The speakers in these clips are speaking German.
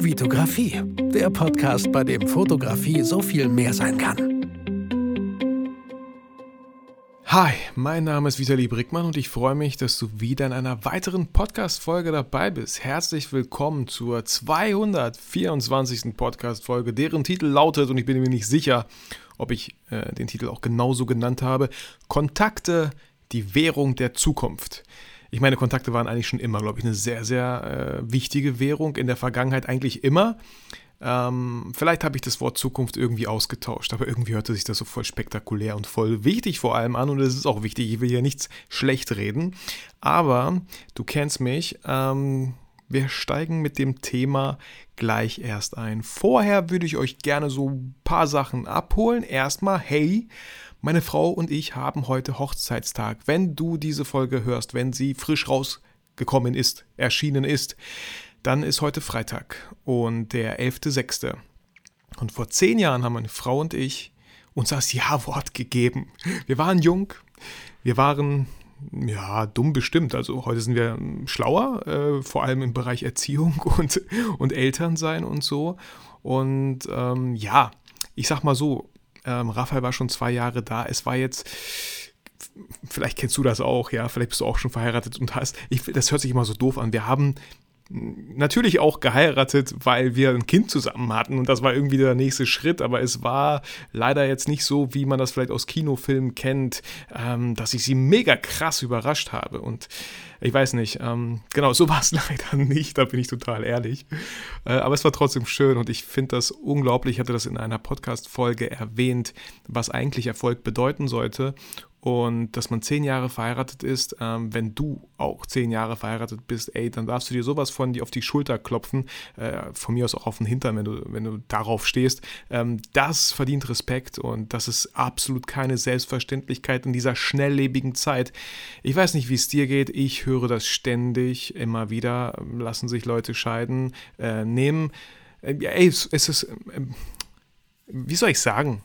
Vitografie, der Podcast, bei dem Fotografie so viel mehr sein kann. Hi, mein Name ist Vitali Brickmann und ich freue mich, dass du wieder in einer weiteren Podcast-Folge dabei bist. Herzlich willkommen zur 224. Podcast-Folge, deren Titel lautet, und ich bin mir nicht sicher, ob ich äh, den Titel auch genauso genannt habe, Kontakte, die Währung der Zukunft. Ich meine, Kontakte waren eigentlich schon immer, glaube ich, eine sehr, sehr äh, wichtige Währung. In der Vergangenheit eigentlich immer. Ähm, vielleicht habe ich das Wort Zukunft irgendwie ausgetauscht, aber irgendwie hörte sich das so voll spektakulär und voll wichtig vor allem an und es ist auch wichtig. Ich will hier nichts schlecht reden, aber du kennst mich. Ähm, wir steigen mit dem Thema gleich erst ein. Vorher würde ich euch gerne so ein paar Sachen abholen. Erstmal, hey, meine Frau und ich haben heute Hochzeitstag. Wenn du diese Folge hörst, wenn sie frisch rausgekommen ist, erschienen ist, dann ist heute Freitag und der 11.06. Und vor zehn Jahren haben meine Frau und ich uns das Ja-Wort gegeben. Wir waren jung, wir waren ja, dumm bestimmt. Also heute sind wir schlauer, äh, vor allem im Bereich Erziehung und, und Elternsein und so. Und ähm, ja, ich sag mal so, ähm, Raphael war schon zwei Jahre da. Es war jetzt, vielleicht kennst du das auch, ja, vielleicht bist du auch schon verheiratet und hast, ich, das hört sich immer so doof an. Wir haben natürlich auch geheiratet, weil wir ein Kind zusammen hatten und das war irgendwie der nächste Schritt, aber es war leider jetzt nicht so, wie man das vielleicht aus Kinofilmen kennt, ähm, dass ich sie mega krass überrascht habe und ich weiß nicht, ähm, genau, so war es leider nicht, da bin ich total ehrlich, äh, aber es war trotzdem schön und ich finde das unglaublich, ich hatte das in einer Podcast-Folge erwähnt, was eigentlich Erfolg bedeuten sollte und dass man zehn Jahre verheiratet ist, ähm, wenn du auch zehn Jahre verheiratet bist, ey, dann darfst du dir sowas von dir auf die Schulter klopfen, äh, von mir aus auch auf den Hintern, wenn du, wenn du darauf stehst. Ähm, das verdient Respekt und das ist absolut keine Selbstverständlichkeit in dieser schnelllebigen Zeit. Ich weiß nicht, wie es dir geht, ich höre das ständig, immer wieder, lassen sich Leute scheiden, äh, nehmen. Äh, ey, es, es ist, äh, wie soll ich sagen?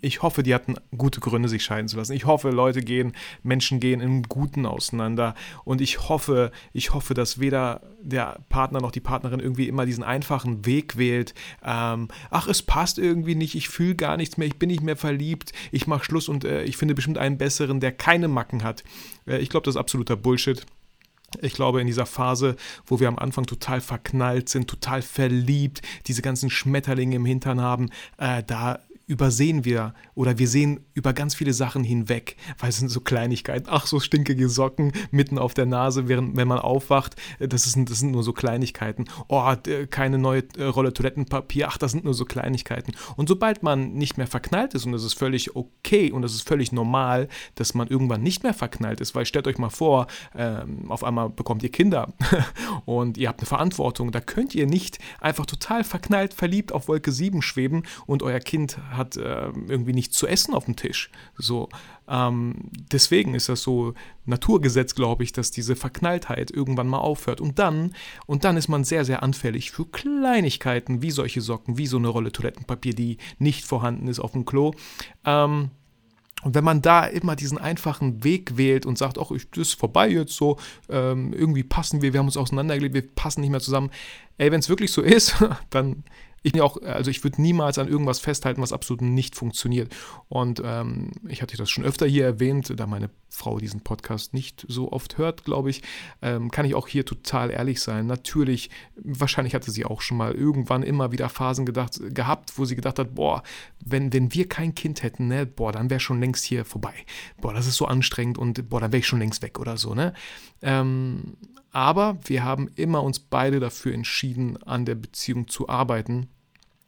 Ich hoffe, die hatten gute Gründe, sich scheiden zu lassen. Ich hoffe, Leute gehen, Menschen gehen im Guten auseinander. Und ich hoffe, ich hoffe, dass weder der Partner noch die Partnerin irgendwie immer diesen einfachen Weg wählt. Ähm, ach, es passt irgendwie nicht, ich fühle gar nichts mehr, ich bin nicht mehr verliebt, ich mache Schluss und äh, ich finde bestimmt einen besseren, der keine Macken hat. Äh, ich glaube, das ist absoluter Bullshit. Ich glaube, in dieser Phase, wo wir am Anfang total verknallt sind, total verliebt, diese ganzen Schmetterlinge im Hintern haben, äh, da übersehen wir oder wir sehen über ganz viele Sachen hinweg, weil es sind so Kleinigkeiten. Ach, so stinkige Socken mitten auf der Nase, während wenn man aufwacht, äh, das, ist, das sind nur so Kleinigkeiten. Oh, keine neue äh, Rolle Toilettenpapier, ach, das sind nur so Kleinigkeiten. Und sobald man nicht mehr verknallt ist, und das ist völlig okay und das ist völlig normal, dass man irgendwann nicht mehr verknallt ist, weil stellt euch mal vor, ähm, auf einmal bekommt ihr Kinder und ihr habt eine Verantwortung, da könnt ihr nicht einfach total verknallt, verliebt auf Wolke 7 schweben und euer Kind hat äh, irgendwie nichts zu essen auf dem Tisch. So, ähm, deswegen ist das so Naturgesetz, glaube ich, dass diese Verknalltheit irgendwann mal aufhört. Und dann, und dann ist man sehr, sehr anfällig für Kleinigkeiten wie solche Socken, wie so eine Rolle Toilettenpapier, die nicht vorhanden ist auf dem Klo. Ähm, und wenn man da immer diesen einfachen Weg wählt und sagt, ach, das ist vorbei jetzt so, ähm, irgendwie passen wir, wir haben uns auseinandergelegt, wir passen nicht mehr zusammen. Ey, wenn es wirklich so ist, dann ich auch, also ich würde niemals an irgendwas festhalten, was absolut nicht funktioniert. Und ähm, ich hatte das schon öfter hier erwähnt, da meine Frau diesen Podcast nicht so oft hört, glaube ich, ähm, kann ich auch hier total ehrlich sein. Natürlich, wahrscheinlich hatte sie auch schon mal irgendwann immer wieder Phasen gedacht, gehabt, wo sie gedacht hat, boah, wenn, wenn wir kein Kind hätten, ne, boah, dann wäre schon längst hier vorbei. Boah, das ist so anstrengend und boah, dann wäre ich schon längst weg oder so, ne? Ähm, aber wir haben immer uns beide dafür entschieden, an der Beziehung zu arbeiten.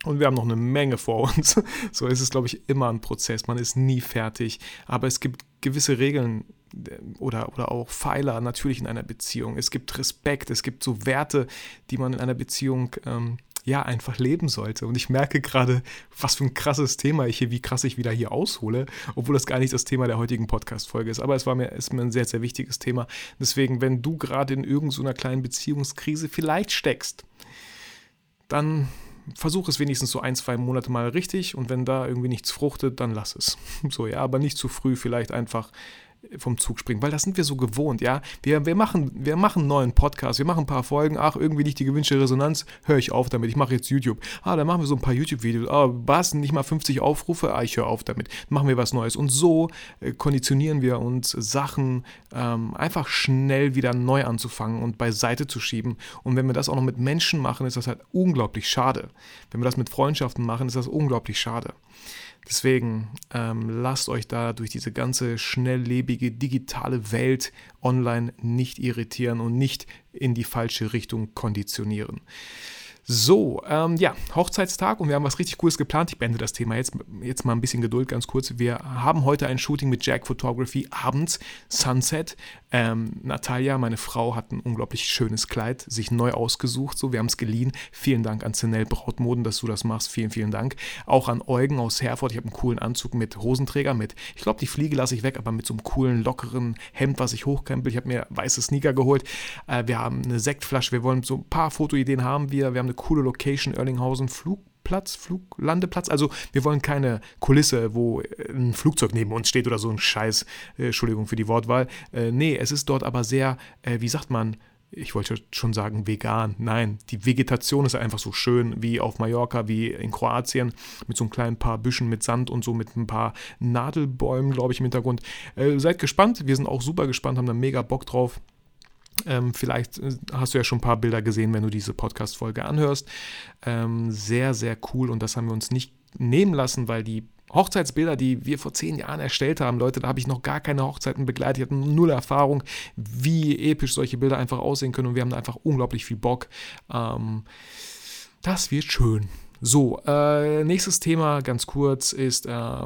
Und wir haben noch eine Menge vor uns. So ist es, glaube ich, immer ein Prozess. Man ist nie fertig. Aber es gibt gewisse Regeln äh, oder, oder auch Pfeiler natürlich in einer Beziehung. Es gibt Respekt, es gibt so Werte, die man in einer Beziehung ähm, ja einfach leben sollte. Und ich merke gerade, was für ein krasses Thema ich hier, wie krass ich wieder hier aushole, obwohl das gar nicht das Thema der heutigen Podcast-Folge ist. Aber es war mir, ist mir ein sehr, sehr wichtiges Thema. Deswegen, wenn du gerade in irgendeiner kleinen Beziehungskrise vielleicht steckst, dann versuch es wenigstens so ein, zwei Monate mal richtig und wenn da irgendwie nichts fruchtet, dann lass es. So, ja, aber nicht zu früh, vielleicht einfach vom Zug springen, weil das sind wir so gewohnt, ja. Wir, wir, machen, wir machen einen neuen Podcast, wir machen ein paar Folgen, ach, irgendwie nicht die gewünschte Resonanz, höre ich auf damit, ich mache jetzt YouTube. Ah, dann machen wir so ein paar YouTube-Videos, ah, was, nicht mal 50 Aufrufe, ah, ich höre auf damit, machen wir was Neues. Und so äh, konditionieren wir uns Sachen ähm, einfach schnell wieder neu anzufangen und beiseite zu schieben. Und wenn wir das auch noch mit Menschen machen, ist das halt unglaublich schade. Wenn wir das mit Freundschaften machen, ist das unglaublich schade. Deswegen ähm, lasst euch da durch diese ganze schnelllebige digitale Welt online nicht irritieren und nicht in die falsche Richtung konditionieren. So, ähm, ja, Hochzeitstag und wir haben was richtig Cooles geplant. Ich beende das Thema jetzt, jetzt mal ein bisschen Geduld, ganz kurz. Wir haben heute ein Shooting mit Jack Photography abends, Sunset. Ähm, Natalia, meine Frau, hat ein unglaublich schönes Kleid sich neu ausgesucht. So, wir haben es geliehen. Vielen Dank an Zenell Brautmoden, dass du das machst. Vielen, vielen Dank. Auch an Eugen aus Herford. Ich habe einen coolen Anzug mit Hosenträger, mit, ich glaube, die Fliege lasse ich weg, aber mit so einem coolen, lockeren Hemd, was ich hochkrempel. Ich habe mir weiße Sneaker geholt. Äh, wir haben eine Sektflasche. Wir wollen so ein paar Fotoideen haben wir. Wir haben eine coole Location, Erlinghausen, Flugplatz, Fluglandeplatz. Also wir wollen keine Kulisse, wo äh, ein Flugzeug neben uns steht oder so ein Scheiß, äh, Entschuldigung für die Wortwahl. Äh, nee, es ist dort aber sehr, äh, wie sagt man, ich wollte schon sagen vegan. Nein, die Vegetation ist einfach so schön wie auf Mallorca, wie in Kroatien, mit so einem kleinen paar Büschen mit Sand und so mit ein paar Nadelbäumen, glaube ich, im Hintergrund. Äh, seid gespannt, wir sind auch super gespannt, haben da mega Bock drauf. Ähm, vielleicht äh, hast du ja schon ein paar Bilder gesehen, wenn du diese Podcast-Folge anhörst. Ähm, sehr, sehr cool und das haben wir uns nicht nehmen lassen, weil die Hochzeitsbilder, die wir vor zehn Jahren erstellt haben, Leute, da habe ich noch gar keine Hochzeiten begleitet, ich hatte null Erfahrung, wie episch solche Bilder einfach aussehen können und wir haben da einfach unglaublich viel Bock. Ähm, das wird schön. So, äh, nächstes Thema ganz kurz ist äh,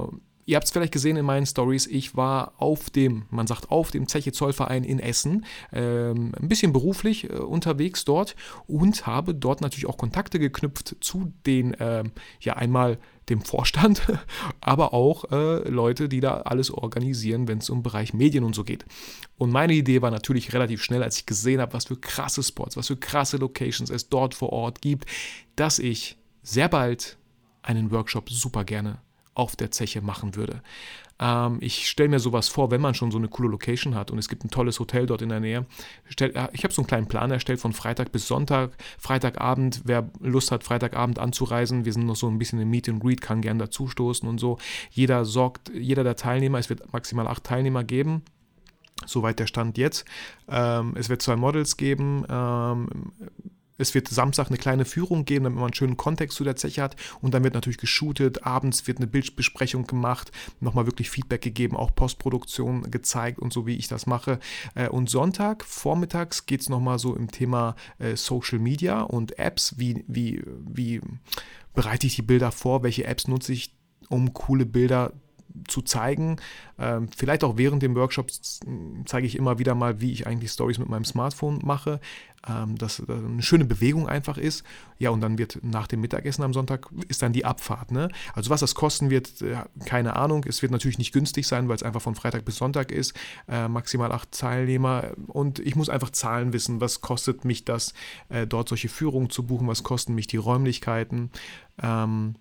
Ihr habt es vielleicht gesehen in meinen Stories, ich war auf dem, man sagt auf dem Zeche Zollverein in Essen, ähm, ein bisschen beruflich äh, unterwegs dort und habe dort natürlich auch Kontakte geknüpft zu den, äh, ja einmal dem Vorstand, aber auch äh, Leute, die da alles organisieren, wenn es um Bereich Medien und so geht. Und meine Idee war natürlich relativ schnell, als ich gesehen habe, was für krasse Spots, was für krasse Locations es dort vor Ort gibt, dass ich sehr bald einen Workshop super gerne auf der Zeche machen würde. Ähm, ich stelle mir sowas vor, wenn man schon so eine coole Location hat und es gibt ein tolles Hotel dort in der Nähe. Stell, äh, ich habe so einen kleinen Plan erstellt von Freitag bis Sonntag. Freitagabend, wer Lust hat, Freitagabend anzureisen, wir sind noch so ein bisschen im Meet and Greet, kann gern dazustoßen und so. Jeder sorgt, jeder der Teilnehmer, es wird maximal acht Teilnehmer geben. Soweit der Stand jetzt. Ähm, es wird zwei Models geben. Ähm, es wird Samstag eine kleine Führung geben, damit man einen schönen Kontext zu der Zeche hat. Und dann wird natürlich geshootet. Abends wird eine Bildbesprechung gemacht, nochmal wirklich Feedback gegeben, auch Postproduktion gezeigt und so, wie ich das mache. Äh, und Sonntag, vormittags, geht es nochmal so im Thema äh, Social Media und Apps. Wie, wie, wie bereite ich die Bilder vor? Welche Apps nutze ich, um coole Bilder zu zu zeigen. Ähm, vielleicht auch während dem Workshop zeige ich immer wieder mal, wie ich eigentlich Stories mit meinem Smartphone mache, ähm, dass das eine schöne Bewegung einfach ist. Ja, und dann wird nach dem Mittagessen am Sonntag ist dann die Abfahrt. Ne? Also was das kosten wird, äh, keine Ahnung. Es wird natürlich nicht günstig sein, weil es einfach von Freitag bis Sonntag ist. Äh, maximal acht Teilnehmer. Und ich muss einfach Zahlen wissen. Was kostet mich das, äh, dort solche Führungen zu buchen? Was kosten mich die Räumlichkeiten? Ähm,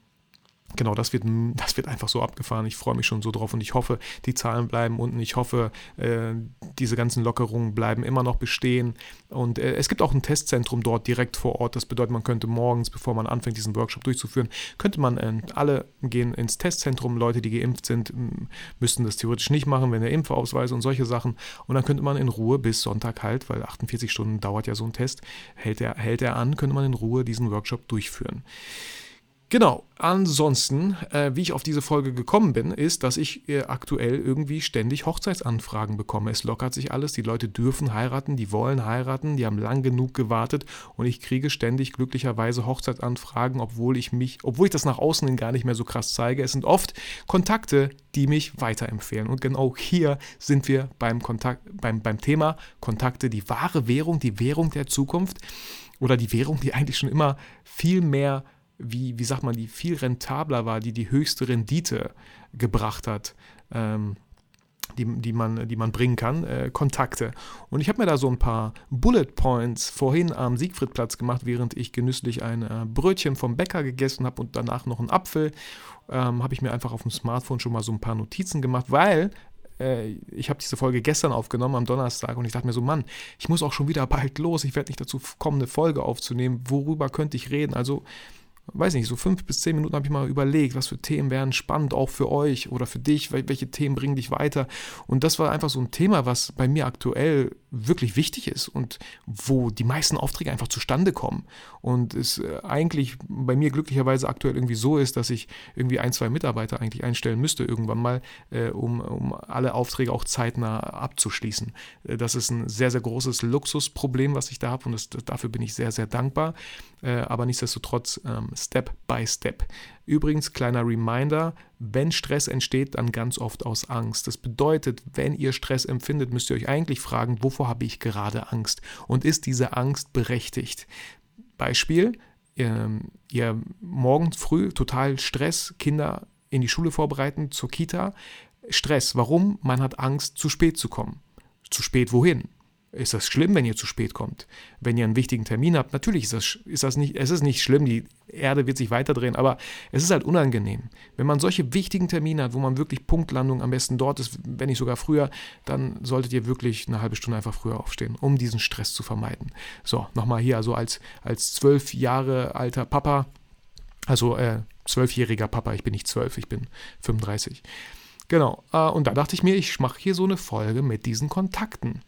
genau, das wird, das wird einfach so abgefahren. Ich freue mich schon so drauf und ich hoffe, die Zahlen bleiben unten. Ich hoffe, äh, diese ganzen Lockerungen bleiben immer noch bestehen. Und äh, es gibt auch ein Testzentrum dort direkt vor Ort. Das bedeutet, man könnte morgens, bevor man anfängt, diesen Workshop durchzuführen, könnte man äh, alle gehen ins Testzentrum. Leute, die geimpft sind, müssten das theoretisch nicht machen, wenn der Impfausweis und solche Sachen. Und dann könnte man in Ruhe bis Sonntag halt, weil 48 Stunden dauert ja so ein Test, hält er, hält er an, könnte man in Ruhe diesen Workshop durchführen. Genau, ansonsten, äh, wie ich auf diese Folge gekommen bin, ist, dass ich äh, aktuell irgendwie ständig Hochzeitsanfragen bekomme. Es lockert sich alles, die Leute dürfen heiraten, die wollen heiraten, die haben lang genug gewartet und ich kriege ständig glücklicherweise Hochzeitsanfragen, obwohl ich mich, obwohl ich das nach außen gar nicht mehr so krass zeige. Es sind oft Kontakte, die mich weiterempfehlen. Und genau hier sind wir beim, Kontakt, beim, beim Thema Kontakte, die wahre Währung, die Währung der Zukunft oder die Währung, die eigentlich schon immer viel mehr wie, wie sagt man, die viel rentabler war, die die höchste Rendite gebracht hat. Ähm, die, die, man, die man bringen kann, äh, Kontakte. Und ich habe mir da so ein paar Bullet Points vorhin am Siegfriedplatz gemacht, während ich genüsslich ein äh, Brötchen vom Bäcker gegessen habe und danach noch einen Apfel. Ähm, habe ich mir einfach auf dem Smartphone schon mal so ein paar Notizen gemacht, weil äh, ich habe diese Folge gestern aufgenommen, am Donnerstag, und ich dachte mir so, Mann, ich muss auch schon wieder bald los, ich werde nicht dazu kommen, eine Folge aufzunehmen, worüber könnte ich reden? Also weiß nicht, so fünf bis zehn Minuten habe ich mal überlegt, was für Themen wären spannend, auch für euch oder für dich, welche Themen bringen dich weiter. Und das war einfach so ein Thema, was bei mir aktuell wirklich wichtig ist und wo die meisten Aufträge einfach zustande kommen. Und es äh, eigentlich bei mir glücklicherweise aktuell irgendwie so ist, dass ich irgendwie ein, zwei Mitarbeiter eigentlich einstellen müsste irgendwann mal, äh, um, um alle Aufträge auch zeitnah abzuschließen. Äh, das ist ein sehr, sehr großes Luxusproblem, was ich da habe und das, dafür bin ich sehr, sehr dankbar. Äh, aber nichtsdestotrotz ähm, Step by Step. Übrigens, kleiner Reminder, wenn Stress entsteht, dann ganz oft aus Angst. Das bedeutet, wenn ihr Stress empfindet, müsst ihr euch eigentlich fragen, wovor habe ich gerade Angst? Und ist diese Angst berechtigt? Beispiel, ihr, ihr morgens früh total Stress, Kinder in die Schule vorbereiten, zur Kita. Stress, warum? Man hat Angst, zu spät zu kommen. Zu spät wohin? Ist das schlimm, wenn ihr zu spät kommt? Wenn ihr einen wichtigen Termin habt, natürlich ist das, ist das nicht, es ist nicht schlimm, die Erde wird sich weiterdrehen, aber es ist halt unangenehm. Wenn man solche wichtigen Termine hat, wo man wirklich Punktlandung am besten dort ist, wenn nicht sogar früher, dann solltet ihr wirklich eine halbe Stunde einfach früher aufstehen, um diesen Stress zu vermeiden. So, nochmal hier, also als, als zwölf Jahre alter Papa, also äh, zwölfjähriger Papa, ich bin nicht zwölf, ich bin 35. Genau, äh, und da dachte ich mir, ich mache hier so eine Folge mit diesen Kontakten.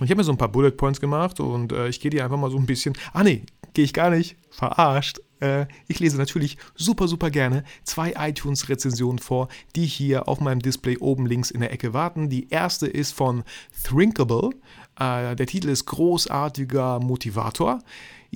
Ich habe mir so ein paar Bullet Points gemacht und äh, ich gehe dir einfach mal so ein bisschen. Ah, nee, gehe ich gar nicht. Verarscht. Äh, ich lese natürlich super, super gerne zwei iTunes-Rezensionen vor, die hier auf meinem Display oben links in der Ecke warten. Die erste ist von Thrinkable. Äh, der Titel ist Großartiger Motivator.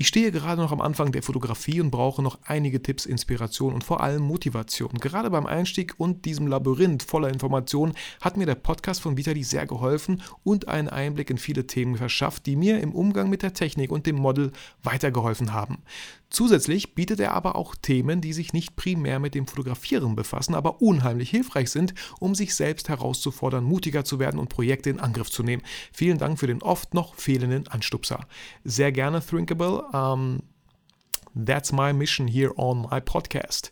Ich stehe gerade noch am Anfang der Fotografie und brauche noch einige Tipps, Inspiration und vor allem Motivation. Gerade beim Einstieg und diesem Labyrinth voller Informationen hat mir der Podcast von Vitali sehr geholfen und einen Einblick in viele Themen verschafft, die mir im Umgang mit der Technik und dem Model weitergeholfen haben. Zusätzlich bietet er aber auch Themen, die sich nicht primär mit dem Fotografieren befassen, aber unheimlich hilfreich sind, um sich selbst herauszufordern, mutiger zu werden und Projekte in Angriff zu nehmen. Vielen Dank für den oft noch fehlenden Anstupser. Sehr gerne, Thinkable. Um, that's my mission here on my podcast.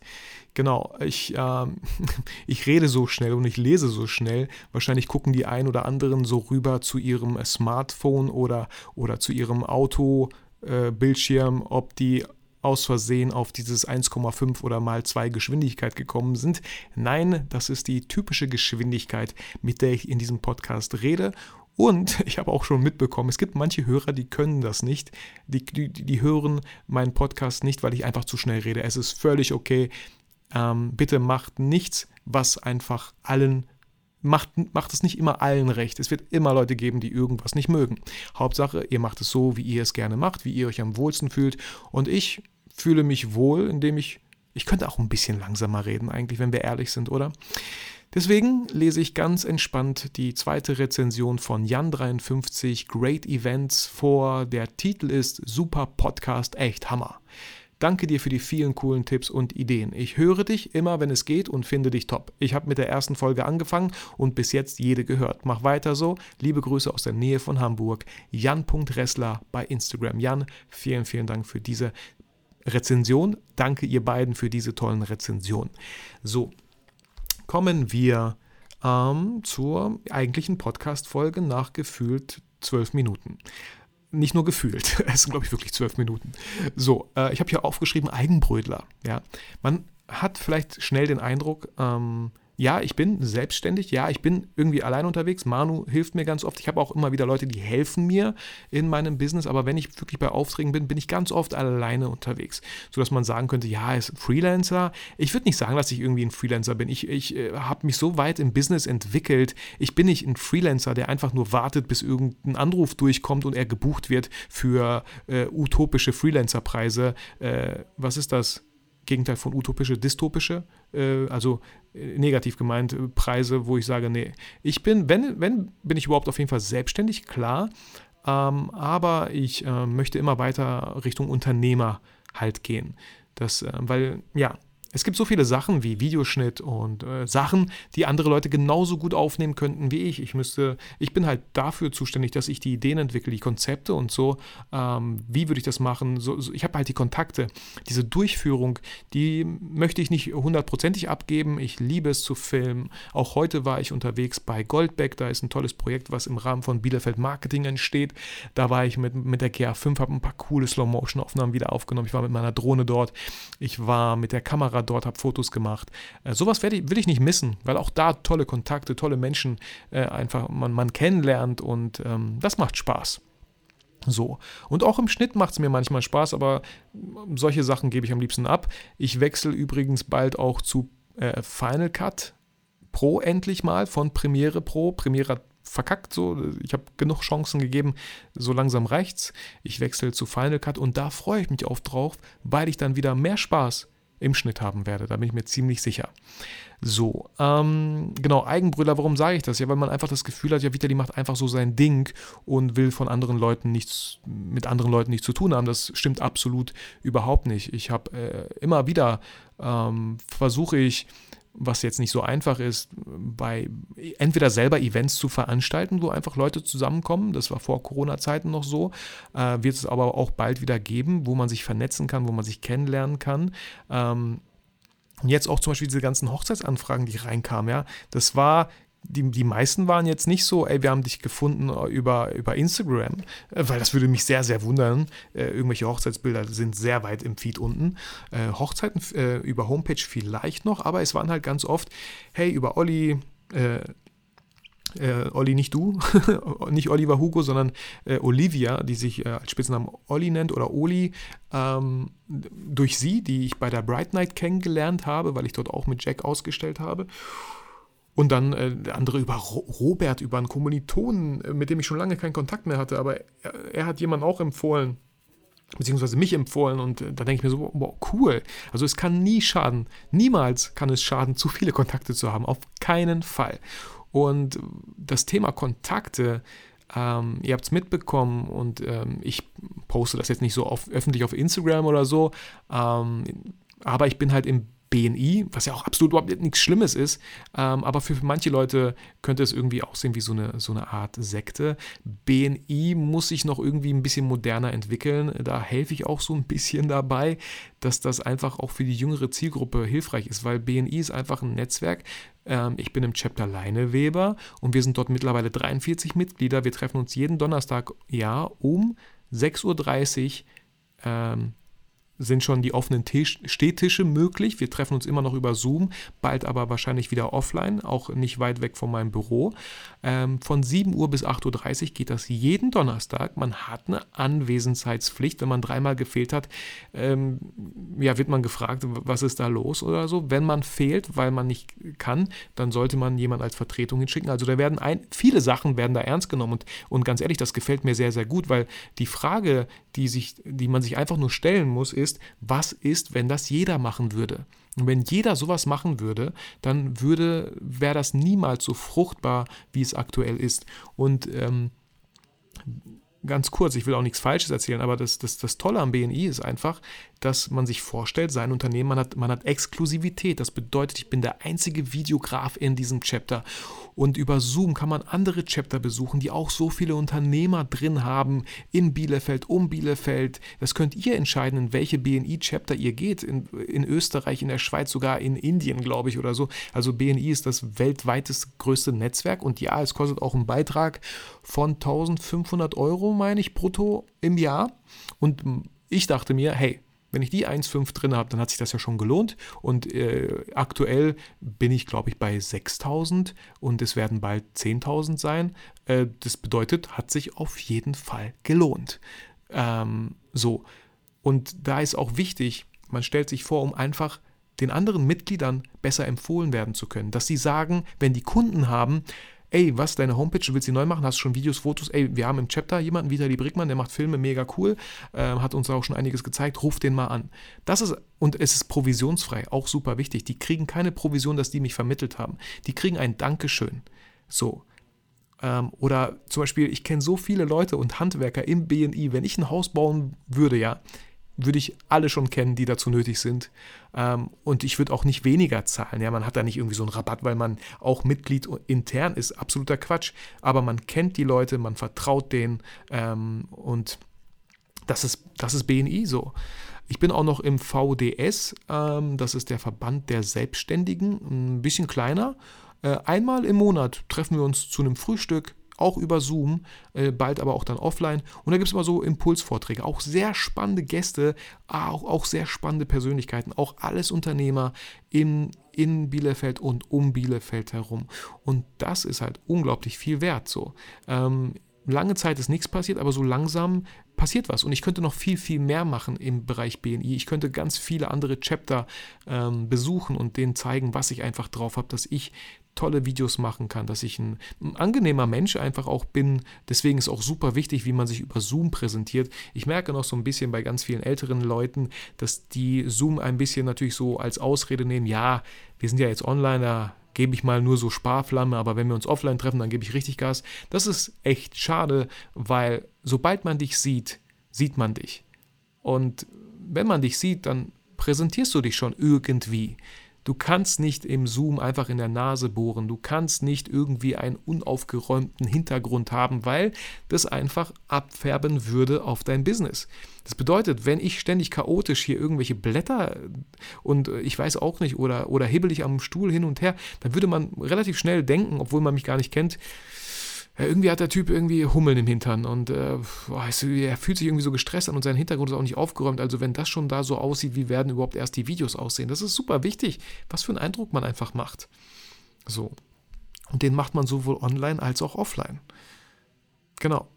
Genau, ich, ähm, ich rede so schnell und ich lese so schnell. Wahrscheinlich gucken die ein oder anderen so rüber zu ihrem Smartphone oder, oder zu ihrem Autobildschirm, äh, ob die aus Versehen auf dieses 1,5 oder mal 2 Geschwindigkeit gekommen sind. Nein, das ist die typische Geschwindigkeit, mit der ich in diesem Podcast rede. Und ich habe auch schon mitbekommen, es gibt manche Hörer, die können das nicht. Die, die, die hören meinen Podcast nicht, weil ich einfach zu schnell rede. Es ist völlig okay. Ähm, bitte macht nichts, was einfach allen macht, macht es nicht immer allen recht. Es wird immer Leute geben, die irgendwas nicht mögen. Hauptsache, ihr macht es so, wie ihr es gerne macht, wie ihr euch am wohlsten fühlt. Und ich fühle mich wohl, indem ich, ich könnte auch ein bisschen langsamer reden eigentlich, wenn wir ehrlich sind, oder? Deswegen lese ich ganz entspannt die zweite Rezension von Jan53 Great Events vor. Der Titel ist Super Podcast, echt Hammer. Danke dir für die vielen coolen Tipps und Ideen. Ich höre dich immer, wenn es geht und finde dich top. Ich habe mit der ersten Folge angefangen und bis jetzt jede gehört. Mach weiter so. Liebe Grüße aus der Nähe von Hamburg. Jan.Ressler bei Instagram. Jan, vielen, vielen Dank für diese Rezension. Danke ihr beiden für diese tollen Rezensionen. So, kommen wir ähm, zur eigentlichen Podcast-Folge nach gefühlt zwölf Minuten. Nicht nur gefühlt, es sind, glaube ich, wirklich zwölf Minuten. So, äh, ich habe hier aufgeschrieben Eigenbrödler. Ja. Man hat vielleicht schnell den Eindruck, ähm, ja, ich bin selbstständig, ja, ich bin irgendwie allein unterwegs. Manu hilft mir ganz oft. Ich habe auch immer wieder Leute, die helfen mir in meinem Business, aber wenn ich wirklich bei Aufträgen bin, bin ich ganz oft alleine unterwegs, sodass man sagen könnte, ja, ist Freelancer. Ich würde nicht sagen, dass ich irgendwie ein Freelancer bin. Ich, ich äh, habe mich so weit im Business entwickelt. Ich bin nicht ein Freelancer, der einfach nur wartet, bis irgendein Anruf durchkommt und er gebucht wird für äh, utopische Freelancer-Preise. Äh, was ist das? Gegenteil von utopische, dystopische, äh, also äh, negativ gemeint, äh, Preise, wo ich sage, nee, ich bin, wenn, wenn, bin ich überhaupt auf jeden Fall selbstständig, klar, ähm, aber ich äh, möchte immer weiter Richtung Unternehmer halt gehen. Das, äh, weil, ja, es gibt so viele Sachen wie Videoschnitt und äh, Sachen, die andere Leute genauso gut aufnehmen könnten wie ich. Ich müsste, ich bin halt dafür zuständig, dass ich die Ideen entwickle, die Konzepte und so. Ähm, wie würde ich das machen? So, so, ich habe halt die Kontakte. Diese Durchführung, die möchte ich nicht hundertprozentig abgeben. Ich liebe es zu filmen. Auch heute war ich unterwegs bei Goldbeck. Da ist ein tolles Projekt, was im Rahmen von Bielefeld Marketing entsteht. Da war ich mit, mit der GA5, habe ein paar coole Slow-Motion-Aufnahmen wieder aufgenommen. Ich war mit meiner Drohne dort. Ich war mit der Kamera dort, habe Fotos gemacht. Äh, sowas ich, will ich nicht missen, weil auch da tolle Kontakte, tolle Menschen äh, einfach man, man kennenlernt und ähm, das macht Spaß. So. Und auch im Schnitt macht es mir manchmal Spaß, aber solche Sachen gebe ich am liebsten ab. Ich wechsle übrigens bald auch zu äh, Final Cut Pro endlich mal von Premiere Pro. Premiere hat verkackt, so. Ich habe genug Chancen gegeben, so langsam reicht's. Ich wechsle zu Final Cut und da freue ich mich auch drauf, weil ich dann wieder mehr Spaß im Schnitt haben werde. Da bin ich mir ziemlich sicher. So, ähm, genau, Eigenbrüller, warum sage ich das? Ja, weil man einfach das Gefühl hat, ja, Vitali macht einfach so sein Ding und will von anderen Leuten nichts, mit anderen Leuten nichts zu tun haben. Das stimmt absolut überhaupt nicht. Ich habe äh, immer wieder, ähm, versuche ich, was jetzt nicht so einfach ist, bei entweder selber Events zu veranstalten, wo einfach Leute zusammenkommen, das war vor Corona-Zeiten noch so, äh, wird es aber auch bald wieder geben, wo man sich vernetzen kann, wo man sich kennenlernen kann. Ähm, und jetzt auch zum Beispiel diese ganzen Hochzeitsanfragen, die reinkamen, ja, das war die, die meisten waren jetzt nicht so, ey, wir haben dich gefunden über, über Instagram, äh, weil das würde mich sehr, sehr wundern. Äh, irgendwelche Hochzeitsbilder sind sehr weit im Feed unten. Äh, Hochzeiten äh, über Homepage vielleicht noch, aber es waren halt ganz oft, hey, über Olli, äh, äh, Olli nicht du, nicht Oliver Hugo, sondern äh, Olivia, die sich äh, als Spitznamen Olli nennt oder Oli, ähm, durch sie, die ich bei der Bright Night kennengelernt habe, weil ich dort auch mit Jack ausgestellt habe. Und dann äh, andere über Robert, über einen Kommilitonen, äh, mit dem ich schon lange keinen Kontakt mehr hatte, aber er, er hat jemanden auch empfohlen, beziehungsweise mich empfohlen und äh, da denke ich mir so, wow, cool. Also es kann nie schaden, niemals kann es schaden, zu viele Kontakte zu haben, auf keinen Fall. Und das Thema Kontakte, ähm, ihr habt es mitbekommen und ähm, ich poste das jetzt nicht so auf, öffentlich auf Instagram oder so, ähm, aber ich bin halt im BNI, was ja auch absolut überhaupt nichts Schlimmes ist, ähm, aber für manche Leute könnte es irgendwie aussehen wie so eine, so eine Art Sekte. BNI muss sich noch irgendwie ein bisschen moderner entwickeln. Da helfe ich auch so ein bisschen dabei, dass das einfach auch für die jüngere Zielgruppe hilfreich ist, weil BNI ist einfach ein Netzwerk. Ähm, ich bin im Chapter Leineweber und wir sind dort mittlerweile 43 Mitglieder. Wir treffen uns jeden Donnerstag, ja, um 6.30 Uhr. Ähm, sind schon die offenen Tisch Stehtische möglich. Wir treffen uns immer noch über Zoom, bald aber wahrscheinlich wieder offline, auch nicht weit weg von meinem Büro. Ähm, von 7 Uhr bis 8.30 Uhr geht das jeden Donnerstag. Man hat eine Anwesenheitspflicht. Wenn man dreimal gefehlt hat, ähm, ja, wird man gefragt, was ist da los oder so. Wenn man fehlt, weil man nicht kann, dann sollte man jemanden als Vertretung hinschicken. Also da werden ein, viele Sachen werden da ernst genommen und, und ganz ehrlich, das gefällt mir sehr, sehr gut, weil die Frage, die, sich, die man sich einfach nur stellen muss, ist, ist, was ist, wenn das jeder machen würde? Und wenn jeder sowas machen würde, dann würde, wäre das niemals so fruchtbar, wie es aktuell ist. Und ähm, ganz kurz, ich will auch nichts Falsches erzählen, aber das, das, das Tolle am BNI ist einfach, dass man sich vorstellt, sein Unternehmen, man hat, man hat Exklusivität. Das bedeutet, ich bin der einzige Videograf in diesem Chapter. Und über Zoom kann man andere Chapter besuchen, die auch so viele Unternehmer drin haben, in Bielefeld, um Bielefeld. Das könnt ihr entscheiden, in welche BNI-Chapter ihr geht. In, in Österreich, in der Schweiz, sogar in Indien, glaube ich, oder so. Also BNI ist das weltweitest größte Netzwerk. Und ja, es kostet auch einen Beitrag von 1500 Euro, meine ich, brutto im Jahr. Und ich dachte mir, hey, wenn ich die 1,5 drin habe, dann hat sich das ja schon gelohnt. Und äh, aktuell bin ich, glaube ich, bei 6.000 und es werden bald 10.000 sein. Äh, das bedeutet, hat sich auf jeden Fall gelohnt. Ähm, so. Und da ist auch wichtig, man stellt sich vor, um einfach den anderen Mitgliedern besser empfohlen werden zu können, dass sie sagen, wenn die Kunden haben, ey, was, deine Homepage, du willst sie neu machen, hast schon Videos, Fotos, ey, wir haben im Chapter jemanden, Vitali Brickmann, der macht Filme, mega cool, äh, hat uns auch schon einiges gezeigt, ruf den mal an. Das ist, und es ist provisionsfrei, auch super wichtig. Die kriegen keine Provision, dass die mich vermittelt haben. Die kriegen ein Dankeschön. So. Ähm, oder zum Beispiel, ich kenne so viele Leute und Handwerker im BNI, wenn ich ein Haus bauen würde, ja, würde ich alle schon kennen, die dazu nötig sind. Ähm, und ich würde auch nicht weniger zahlen. Ja, man hat da nicht irgendwie so einen Rabatt, weil man auch Mitglied intern ist. Absoluter Quatsch. Aber man kennt die Leute, man vertraut denen ähm, und das ist, das ist BNI so. Ich bin auch noch im VDS, ähm, das ist der Verband der Selbstständigen, ein bisschen kleiner. Äh, einmal im Monat treffen wir uns zu einem Frühstück, auch über Zoom, äh, bald aber auch dann offline. Und da gibt es immer so Impulsvorträge, auch sehr spannende Gäste, auch, auch sehr spannende Persönlichkeiten, auch alles Unternehmer in, in Bielefeld und um Bielefeld herum. Und das ist halt unglaublich viel wert so. Ähm, lange Zeit ist nichts passiert, aber so langsam passiert was. Und ich könnte noch viel, viel mehr machen im Bereich BNI. Ich könnte ganz viele andere Chapter ähm, besuchen und denen zeigen, was ich einfach drauf habe, dass ich tolle Videos machen kann, dass ich ein, ein, angenehmer Mensch einfach auch bin. Deswegen ist auch super wichtig, wie man sich über Zoom präsentiert. Ich merke noch so ein bisschen bei ganz vielen älteren Leuten, dass die Zoom ein bisschen natürlich so als Ausrede nehmen, ja, wir sind ja jetzt online, da gebe ich mal nur so Sparflamme, aber wenn wir uns offline treffen, dann gebe ich richtig Gas. Das ist echt schade, weil sobald man dich sieht, sieht man dich. Und wenn man dich sieht, dann präsentierst du dich schon irgendwie. Du kannst nicht im Zoom einfach in der Nase bohren. Du kannst nicht irgendwie einen unaufgeräumten Hintergrund haben, weil das einfach abfärben würde auf dein Business. Das bedeutet, wenn ich ständig chaotisch hier irgendwelche Blätter und ich weiß auch nicht oder, oder hibbel ich am Stuhl hin und her, dann würde man relativ schnell denken, obwohl man mich gar nicht kennt, irgendwie hat der Typ irgendwie Hummeln im Hintern und äh, er fühlt sich irgendwie so gestresst an und sein Hintergrund ist auch nicht aufgeräumt. Also wenn das schon da so aussieht, wie werden überhaupt erst die Videos aussehen? Das ist super wichtig, was für einen Eindruck man einfach macht. So. Und den macht man sowohl online als auch offline. Genau.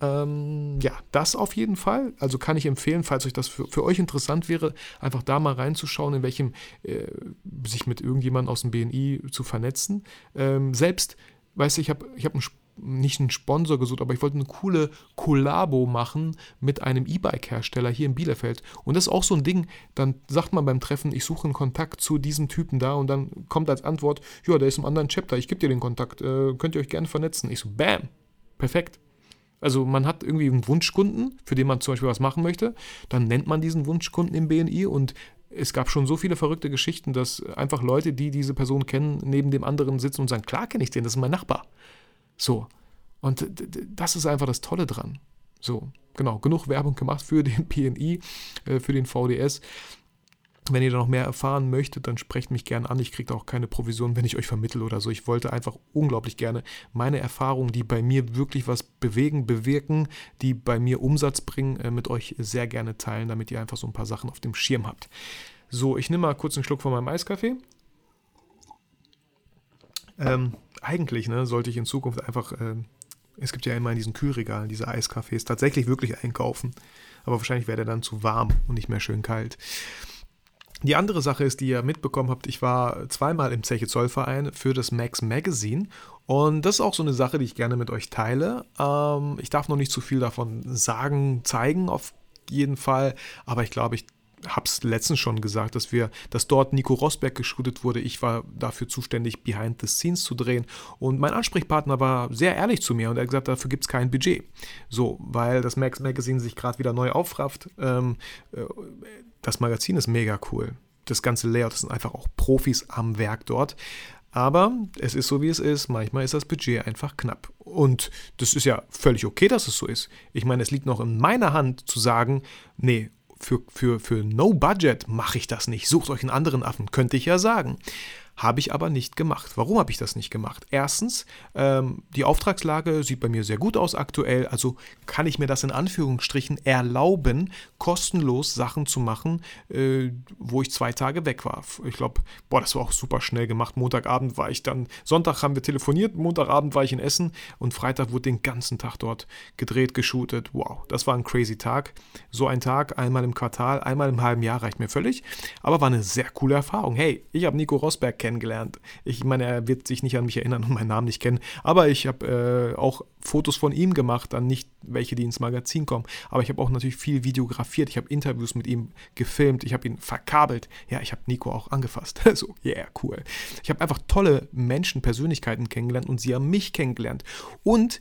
Ähm, ja, das auf jeden Fall. Also kann ich empfehlen, falls euch das für, für euch interessant wäre, einfach da mal reinzuschauen, in welchem äh, sich mit irgendjemandem aus dem BNI zu vernetzen. Ähm, selbst, weißt du, ich habe ich hab einen nicht einen Sponsor gesucht, aber ich wollte eine coole Kollabo machen mit einem E-Bike-Hersteller hier in Bielefeld. Und das ist auch so ein Ding, dann sagt man beim Treffen, ich suche einen Kontakt zu diesem Typen da und dann kommt als Antwort, ja, der ist im anderen Chapter, ich gebe dir den Kontakt, äh, könnt ihr euch gerne vernetzen. Ich so, bam, perfekt. Also man hat irgendwie einen Wunschkunden, für den man zum Beispiel was machen möchte, dann nennt man diesen Wunschkunden im BNI und es gab schon so viele verrückte Geschichten, dass einfach Leute, die diese Person kennen, neben dem anderen sitzen und sagen, klar kenne ich den, das ist mein Nachbar. So. Und das ist einfach das Tolle dran. So, genau, genug Werbung gemacht für den PNI, äh, für den VDS. Wenn ihr da noch mehr erfahren möchtet, dann sprecht mich gerne an. Ich kriege auch keine Provision, wenn ich euch vermittle oder so. Ich wollte einfach unglaublich gerne meine Erfahrungen, die bei mir wirklich was bewegen, bewirken, die bei mir Umsatz bringen, äh, mit euch sehr gerne teilen, damit ihr einfach so ein paar Sachen auf dem Schirm habt. So, ich nehme mal kurz einen Schluck von meinem Eiskaffee. Ähm, eigentlich ne, sollte ich in Zukunft einfach, äh, es gibt ja immer in diesen Kühlregalen diese Eiscafés, tatsächlich wirklich einkaufen. Aber wahrscheinlich wäre der dann zu warm und nicht mehr schön kalt. Die andere Sache ist, die ihr mitbekommen habt, ich war zweimal im Zeche Zollverein für das Max Magazine und das ist auch so eine Sache, die ich gerne mit euch teile. Ähm, ich darf noch nicht zu viel davon sagen, zeigen auf jeden Fall, aber ich glaube, ich habe es letztens schon gesagt, dass wir, dass dort Nico Rosberg geshootet wurde. Ich war dafür zuständig, Behind the Scenes zu drehen. Und mein Ansprechpartner war sehr ehrlich zu mir und er hat gesagt, dafür gibt es kein Budget. So, weil das Max Magazine sich gerade wieder neu aufrafft. Ähm, äh, das Magazin ist mega cool. Das ganze Layout, das sind einfach auch Profis am Werk dort. Aber es ist so, wie es ist. Manchmal ist das Budget einfach knapp. Und das ist ja völlig okay, dass es so ist. Ich meine, es liegt noch in meiner Hand zu sagen, nee, für, für, für No Budget mache ich das nicht. Sucht euch einen anderen Affen, könnte ich ja sagen. Habe ich aber nicht gemacht. Warum habe ich das nicht gemacht? Erstens, ähm, die Auftragslage sieht bei mir sehr gut aus aktuell, also kann ich mir das in Anführungsstrichen erlauben, kostenlos Sachen zu machen, äh, wo ich zwei Tage weg war. Ich glaube, boah, das war auch super schnell gemacht. Montagabend war ich dann, Sonntag haben wir telefoniert, Montagabend war ich in Essen und Freitag wurde den ganzen Tag dort gedreht, geshootet. Wow, das war ein crazy Tag. So ein Tag, einmal im Quartal, einmal im halben Jahr reicht mir völlig, aber war eine sehr coole Erfahrung. Hey, ich habe Nico Rosberg kennengelernt. Ich meine, er wird sich nicht an mich erinnern und meinen Namen nicht kennen, aber ich habe äh, auch Fotos von ihm gemacht, dann nicht welche, die ins Magazin kommen. Aber ich habe auch natürlich viel videografiert, ich habe Interviews mit ihm gefilmt, ich habe ihn verkabelt. Ja, ich habe Nico auch angefasst. so, yeah, cool. Ich habe einfach tolle Menschen, Persönlichkeiten kennengelernt und sie haben mich kennengelernt. Und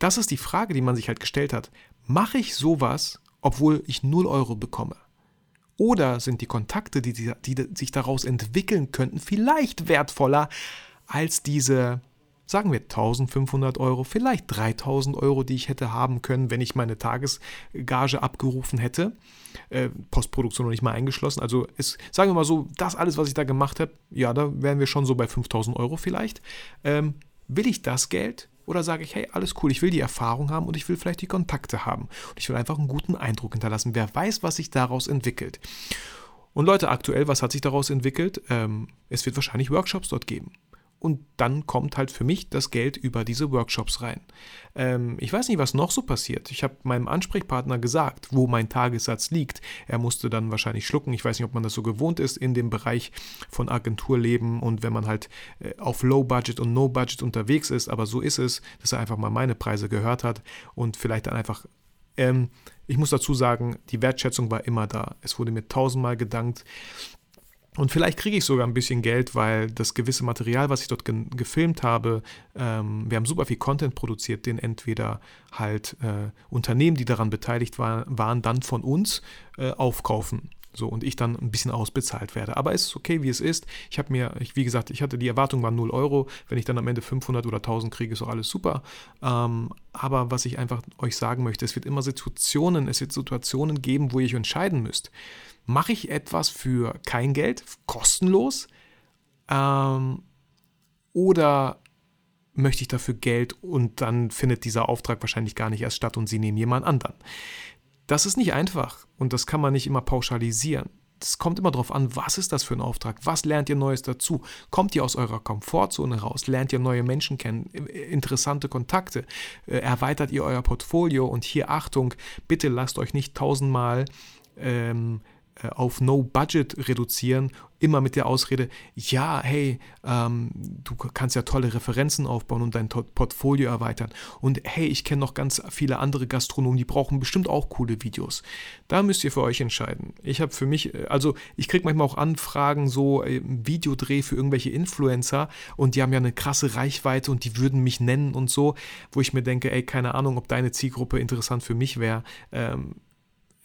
das ist die Frage, die man sich halt gestellt hat. Mache ich sowas obwohl ich 0 Euro bekomme? Oder sind die Kontakte, die, die, die sich daraus entwickeln könnten, vielleicht wertvoller als diese, sagen wir 1500 Euro, vielleicht 3000 Euro, die ich hätte haben können, wenn ich meine Tagesgage abgerufen hätte? Äh, Postproduktion noch nicht mal eingeschlossen. Also es, sagen wir mal so, das alles, was ich da gemacht habe, ja, da wären wir schon so bei 5000 Euro vielleicht. Ähm, will ich das Geld? Oder sage ich, hey, alles cool, ich will die Erfahrung haben und ich will vielleicht die Kontakte haben. Und ich will einfach einen guten Eindruck hinterlassen. Wer weiß, was sich daraus entwickelt. Und Leute, aktuell, was hat sich daraus entwickelt? Ähm, es wird wahrscheinlich Workshops dort geben und dann kommt halt für mich das Geld über diese Workshops rein. Ähm, ich weiß nicht, was noch so passiert. Ich habe meinem Ansprechpartner gesagt, wo mein Tagessatz liegt. Er musste dann wahrscheinlich schlucken. Ich weiß nicht, ob man das so gewohnt ist in dem Bereich von Agenturleben und wenn man halt äh, auf Low Budget und No Budget unterwegs ist. Aber so ist es, dass er einfach mal meine Preise gehört hat und vielleicht dann einfach ähm, ich muss dazu sagen, die Wertschätzung war immer da. Es wurde mir tausendmal gedankt. Und vielleicht kriege ich sogar ein bisschen Geld, weil das gewisse Material, was ich dort ge gefilmt habe, ähm, wir haben super viel Content produziert, den entweder halt äh, Unternehmen, die daran beteiligt war, waren, dann von uns äh, aufkaufen. So, und ich dann ein bisschen ausbezahlt werde. Aber es ist okay, wie es ist. Ich habe mir, ich, wie gesagt, ich hatte die Erwartung war 0 Euro. Wenn ich dann am Ende 500 oder 1000 kriege, ist auch alles super. Ähm, aber was ich einfach euch sagen möchte, es wird immer Situationen, es wird Situationen geben, wo ihr euch entscheiden müsst. Mache ich etwas für kein Geld, kostenlos? Ähm, oder möchte ich dafür Geld und dann findet dieser Auftrag wahrscheinlich gar nicht erst statt und sie nehmen jemand anderen. Das ist nicht einfach und das kann man nicht immer pauschalisieren. Es kommt immer darauf an, was ist das für ein Auftrag? Was lernt ihr Neues dazu? Kommt ihr aus eurer Komfortzone raus? Lernt ihr neue Menschen kennen? Interessante Kontakte? Äh, erweitert ihr euer Portfolio? Und hier Achtung, bitte lasst euch nicht tausendmal ähm, äh, auf No Budget reduzieren, immer mit der Ausrede, ja, hey, ähm, du kannst ja tolle Referenzen aufbauen und dein Portfolio erweitern. Und hey, ich kenne noch ganz viele andere Gastronomen, die brauchen bestimmt auch coole Videos. Da müsst ihr für euch entscheiden. Ich habe für mich, äh, also ich kriege manchmal auch Anfragen, so äh, Videodreh für irgendwelche Influencer und die haben ja eine krasse Reichweite und die würden mich nennen und so, wo ich mir denke, ey, keine Ahnung, ob deine Zielgruppe interessant für mich wäre. Ähm,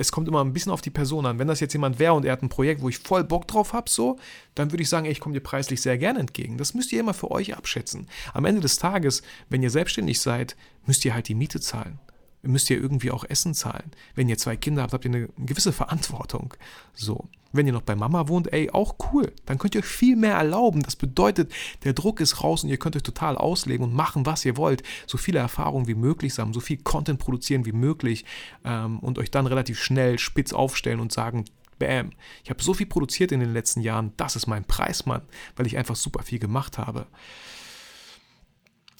es kommt immer ein bisschen auf die Person an. Wenn das jetzt jemand wäre und er hat ein Projekt, wo ich voll Bock drauf habe, so, dann würde ich sagen, ey, ich komme dir preislich sehr gerne entgegen. Das müsst ihr immer für euch abschätzen. Am Ende des Tages, wenn ihr selbstständig seid, müsst ihr halt die Miete zahlen müsst ihr irgendwie auch Essen zahlen. Wenn ihr zwei Kinder habt, habt ihr eine gewisse Verantwortung. So. Wenn ihr noch bei Mama wohnt, ey, auch cool. Dann könnt ihr euch viel mehr erlauben. Das bedeutet, der Druck ist raus und ihr könnt euch total auslegen und machen, was ihr wollt. So viele Erfahrungen wie möglich sammeln, so viel Content produzieren wie möglich ähm, und euch dann relativ schnell spitz aufstellen und sagen, Bam, ich habe so viel produziert in den letzten Jahren, das ist mein Preis, Mann, weil ich einfach super viel gemacht habe.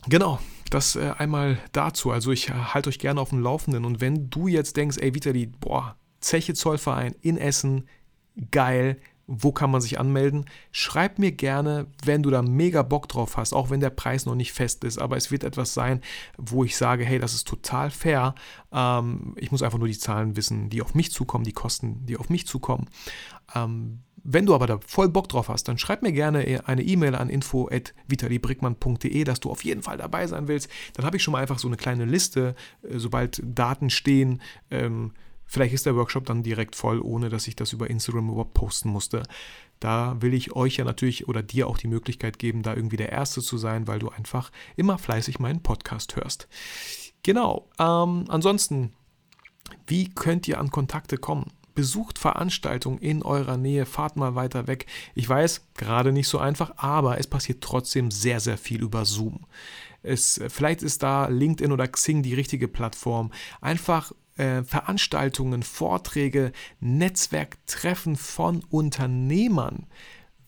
Genau, das äh, einmal dazu. Also ich äh, halte euch gerne auf dem Laufenden. Und wenn du jetzt denkst, ey Vitali, boah, Zeche Zollverein in Essen, geil, wo kann man sich anmelden? Schreib mir gerne, wenn du da mega Bock drauf hast, auch wenn der Preis noch nicht fest ist. Aber es wird etwas sein, wo ich sage, hey, das ist total fair. Ähm, ich muss einfach nur die Zahlen wissen, die auf mich zukommen, die Kosten, die auf mich zukommen. Ähm, wenn du aber da voll Bock drauf hast, dann schreib mir gerne eine E-Mail an info.vitalibrickmann.de, dass du auf jeden Fall dabei sein willst. Dann habe ich schon mal einfach so eine kleine Liste, äh, sobald Daten stehen. Ähm, vielleicht ist der Workshop dann direkt voll, ohne dass ich das über Instagram überhaupt posten musste. Da will ich euch ja natürlich oder dir auch die Möglichkeit geben, da irgendwie der Erste zu sein, weil du einfach immer fleißig meinen Podcast hörst. Genau. Ähm, ansonsten, wie könnt ihr an Kontakte kommen? Besucht Veranstaltungen in eurer Nähe, fahrt mal weiter weg. Ich weiß, gerade nicht so einfach, aber es passiert trotzdem sehr, sehr viel über Zoom. Es, vielleicht ist da LinkedIn oder Xing die richtige Plattform. Einfach äh, Veranstaltungen, Vorträge, Netzwerktreffen von Unternehmern.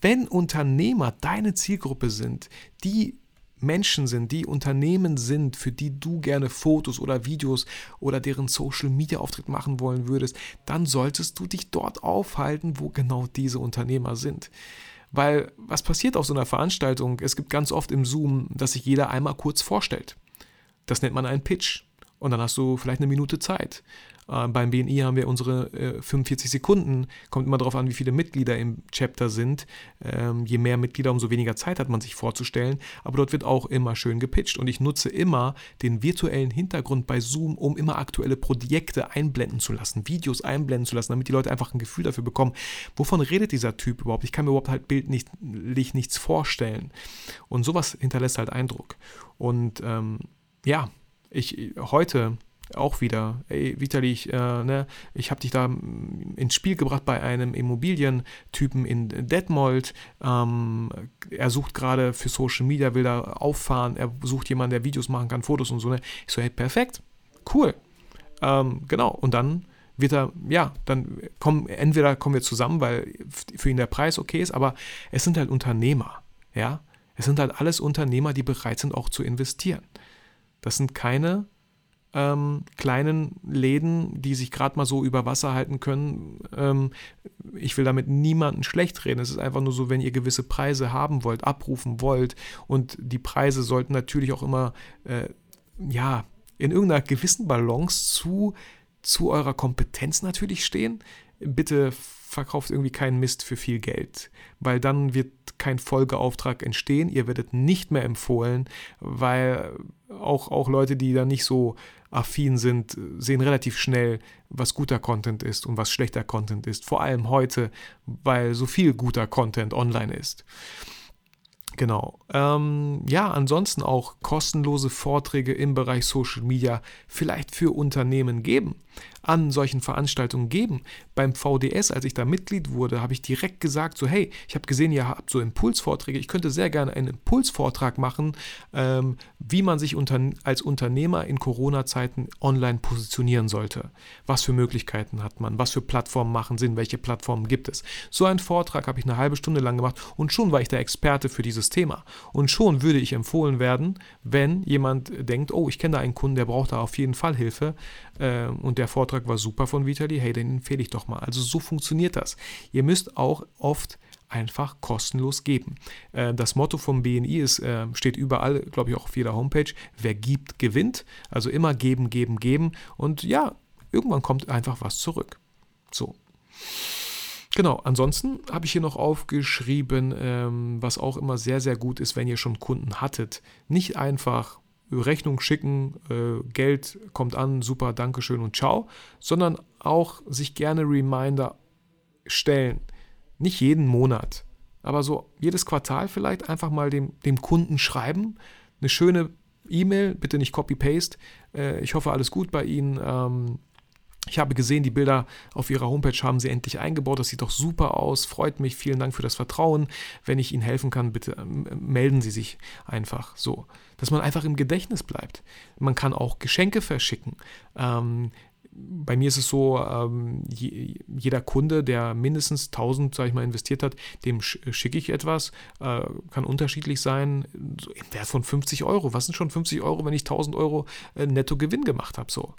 Wenn Unternehmer deine Zielgruppe sind, die Menschen sind, die Unternehmen sind, für die du gerne Fotos oder Videos oder deren Social Media Auftritt machen wollen würdest, dann solltest du dich dort aufhalten, wo genau diese Unternehmer sind. Weil was passiert auf so einer Veranstaltung? Es gibt ganz oft im Zoom, dass sich jeder einmal kurz vorstellt. Das nennt man einen Pitch. Und dann hast du vielleicht eine Minute Zeit. Äh, beim BNI haben wir unsere äh, 45 Sekunden. Kommt immer darauf an, wie viele Mitglieder im Chapter sind. Ähm, je mehr Mitglieder, umso weniger Zeit hat man sich vorzustellen. Aber dort wird auch immer schön gepitcht. Und ich nutze immer den virtuellen Hintergrund bei Zoom, um immer aktuelle Projekte einblenden zu lassen, Videos einblenden zu lassen, damit die Leute einfach ein Gefühl dafür bekommen, wovon redet dieser Typ überhaupt. Ich kann mir überhaupt halt bildlich nichts vorstellen. Und sowas hinterlässt halt Eindruck. Und ähm, ja, ich heute auch wieder, ey, Vitali, ich, äh, ne, ich habe dich da ins Spiel gebracht bei einem Immobilientypen in Detmold. Ähm, er sucht gerade für Social Media, will da auffahren, er sucht jemanden, der Videos machen kann, Fotos und so. Ne? Ich so, hey, perfekt, cool. Ähm, genau, und dann wird er, ja, dann kommen, entweder kommen wir zusammen, weil für ihn der Preis okay ist, aber es sind halt Unternehmer, ja. Es sind halt alles Unternehmer, die bereit sind, auch zu investieren. Das sind keine ähm, kleinen Läden, die sich gerade mal so über Wasser halten können. Ähm, ich will damit niemanden schlecht reden. Es ist einfach nur so, wenn ihr gewisse Preise haben wollt, abrufen wollt und die Preise sollten natürlich auch immer, äh, ja, in irgendeiner gewissen Balance zu, zu eurer Kompetenz natürlich stehen. Bitte verkauft irgendwie keinen Mist für viel Geld, weil dann wird kein Folgeauftrag entstehen. Ihr werdet nicht mehr empfohlen, weil auch, auch Leute, die da nicht so affin sind, sehen relativ schnell, was guter Content ist und was schlechter Content ist. Vor allem heute, weil so viel guter Content online ist. Genau. Ähm, ja, ansonsten auch kostenlose Vorträge im Bereich Social Media vielleicht für Unternehmen geben an solchen Veranstaltungen geben. Beim VDS, als ich da Mitglied wurde, habe ich direkt gesagt, so hey, ich habe gesehen, ihr habt so Impulsvorträge, ich könnte sehr gerne einen Impulsvortrag machen, ähm, wie man sich unter, als Unternehmer in Corona-Zeiten online positionieren sollte. Was für Möglichkeiten hat man, was für Plattformen machen Sinn, welche Plattformen gibt es. So einen Vortrag habe ich eine halbe Stunde lang gemacht und schon war ich der Experte für dieses Thema. Und schon würde ich empfohlen werden, wenn jemand denkt, oh, ich kenne da einen Kunden, der braucht da auf jeden Fall Hilfe und der Vortrag Vortrag war super von Vitali, hey, den empfehle ich doch mal. Also so funktioniert das. Ihr müsst auch oft einfach kostenlos geben. Äh, das Motto vom BNI ist, äh, steht überall, glaube ich auch auf jeder Homepage, wer gibt, gewinnt. Also immer geben, geben, geben. Und ja, irgendwann kommt einfach was zurück. So. Genau, ansonsten habe ich hier noch aufgeschrieben, ähm, was auch immer sehr, sehr gut ist, wenn ihr schon Kunden hattet. Nicht einfach Rechnung schicken, äh, Geld kommt an, super, Dankeschön und ciao, sondern auch sich gerne Reminder stellen. Nicht jeden Monat, aber so jedes Quartal vielleicht einfach mal dem, dem Kunden schreiben, eine schöne E-Mail, bitte nicht Copy-Paste. Äh, ich hoffe, alles gut bei Ihnen. Ähm, ich habe gesehen, die Bilder auf Ihrer Homepage haben Sie endlich eingebaut. Das sieht doch super aus. Freut mich. Vielen Dank für das Vertrauen. Wenn ich Ihnen helfen kann, bitte ähm, melden Sie sich einfach so. Dass man einfach im Gedächtnis bleibt. Man kann auch Geschenke verschicken. Ähm, bei mir ist es so, ähm, jeder Kunde, der mindestens 1000, sage ich mal, investiert hat, dem schicke ich etwas, äh, kann unterschiedlich sein, im Wert von 50 Euro. Was sind schon 50 Euro, wenn ich 1000 Euro äh, netto Gewinn gemacht habe? So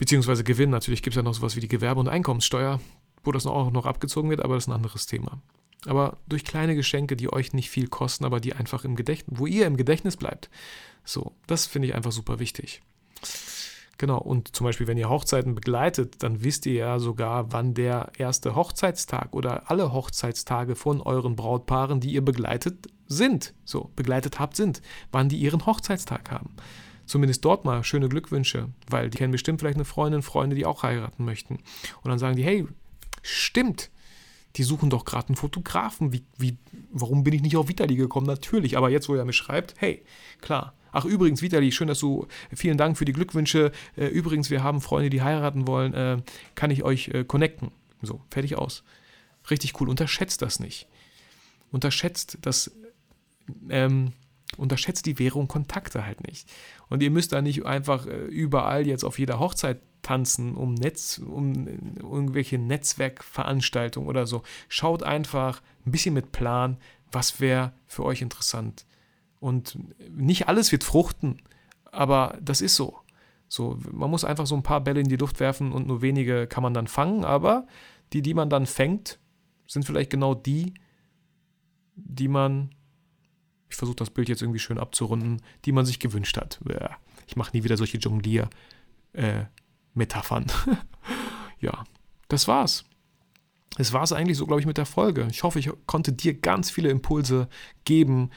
beziehungsweise Gewinn. Natürlich gibt es ja noch sowas wie die Gewerbe- und Einkommenssteuer, wo das auch noch abgezogen wird, aber das ist ein anderes Thema. Aber durch kleine Geschenke, die euch nicht viel kosten, aber die einfach im Gedächtnis, wo ihr im Gedächtnis bleibt. So, das finde ich einfach super wichtig. Genau, und zum Beispiel, wenn ihr Hochzeiten begleitet, dann wisst ihr ja sogar, wann der erste Hochzeitstag oder alle Hochzeitstage von euren Brautpaaren, die ihr begleitet, sind. So, begleitet habt, sind. Wann die ihren Hochzeitstag haben zumindest dort mal schöne Glückwünsche, weil die kennen bestimmt vielleicht eine Freundin, Freunde, die auch heiraten möchten. Und dann sagen die, hey, stimmt, die suchen doch gerade einen Fotografen. Wie, wie, warum bin ich nicht auf Vitali gekommen? Natürlich, aber jetzt, wo er mir schreibt, hey, klar. Ach, übrigens, Vitali, schön, dass du, vielen Dank für die Glückwünsche. Äh, übrigens, wir haben Freunde, die heiraten wollen. Äh, kann ich euch äh, connecten? So, fertig aus. Richtig cool. Unterschätzt das nicht. Unterschätzt das, ähm, unterschätzt die Währung Kontakte halt nicht. Und ihr müsst da nicht einfach äh, überall jetzt auf jeder Hochzeit tanzen, um Netz, um irgendwelche Netzwerkveranstaltungen oder so. Schaut einfach ein bisschen mit Plan, was wäre für euch interessant. Und nicht alles wird fruchten, aber das ist so. So, man muss einfach so ein paar Bälle in die Luft werfen und nur wenige kann man dann fangen, aber die, die man dann fängt, sind vielleicht genau die, die man ich versuche das Bild jetzt irgendwie schön abzurunden, die man sich gewünscht hat. Ich mache nie wieder solche Jonglier. Äh, ja, das war's. Es war es eigentlich so, glaube ich, mit der Folge. Ich hoffe, ich konnte dir ganz viele Impulse geben,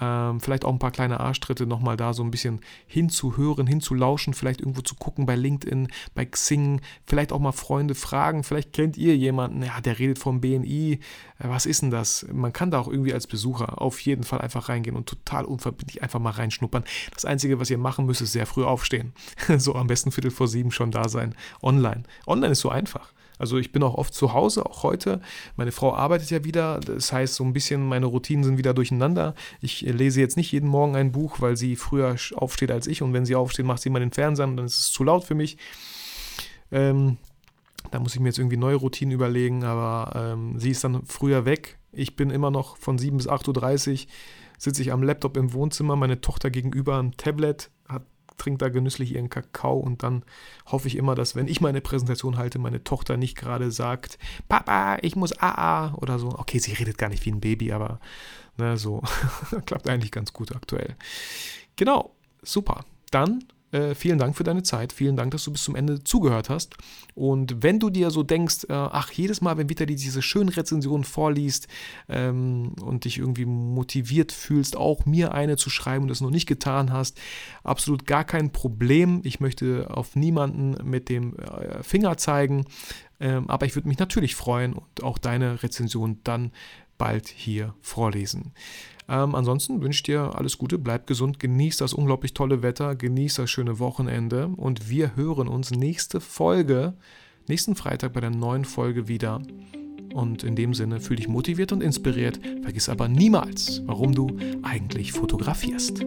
ähm, vielleicht auch ein paar kleine Arschtritte nochmal da so ein bisschen hinzuhören, hinzulauschen, vielleicht irgendwo zu gucken bei LinkedIn, bei Xing, vielleicht auch mal Freunde fragen, vielleicht kennt ihr jemanden, ja, der redet vom BNI, äh, was ist denn das? Man kann da auch irgendwie als Besucher auf jeden Fall einfach reingehen und total unverbindlich einfach mal reinschnuppern. Das Einzige, was ihr machen müsst, ist sehr früh aufstehen. so am besten Viertel vor sieben schon da sein, online. Online ist so einfach. Also ich bin auch oft zu Hause, auch heute. Meine Frau arbeitet ja wieder. Das heißt, so ein bisschen meine Routinen sind wieder durcheinander. Ich lese jetzt nicht jeden Morgen ein Buch, weil sie früher aufsteht als ich. Und wenn sie aufsteht, macht sie mal den Fernseher und dann ist es zu laut für mich. Ähm, da muss ich mir jetzt irgendwie neue Routinen überlegen, aber ähm, sie ist dann früher weg. Ich bin immer noch von 7 bis 8.30 Uhr, sitze ich am Laptop im Wohnzimmer, meine Tochter gegenüber am Tablet, trinkt da genüsslich ihren Kakao und dann hoffe ich immer, dass wenn ich meine Präsentation halte, meine Tochter nicht gerade sagt, Papa, ich muss AA oder so. Okay, sie redet gar nicht wie ein Baby, aber ne, so klappt eigentlich ganz gut aktuell. Genau, super. Dann äh, vielen Dank für deine Zeit. Vielen Dank, dass du bis zum Ende zugehört hast. Und wenn du dir so denkst, äh, ach, jedes Mal, wenn Vitali diese schönen Rezensionen vorliest ähm, und dich irgendwie motiviert fühlst, auch mir eine zu schreiben und das noch nicht getan hast, absolut gar kein Problem. Ich möchte auf niemanden mit dem äh, Finger zeigen. Ähm, aber ich würde mich natürlich freuen und auch deine Rezension dann bald hier vorlesen. Ähm, ansonsten wünsche dir alles Gute, bleib gesund, genieß das unglaublich tolle Wetter, genieß das schöne Wochenende und wir hören uns nächste Folge, nächsten Freitag bei der neuen Folge wieder. Und in dem Sinne fühl dich motiviert und inspiriert, vergiss aber niemals, warum du eigentlich fotografierst.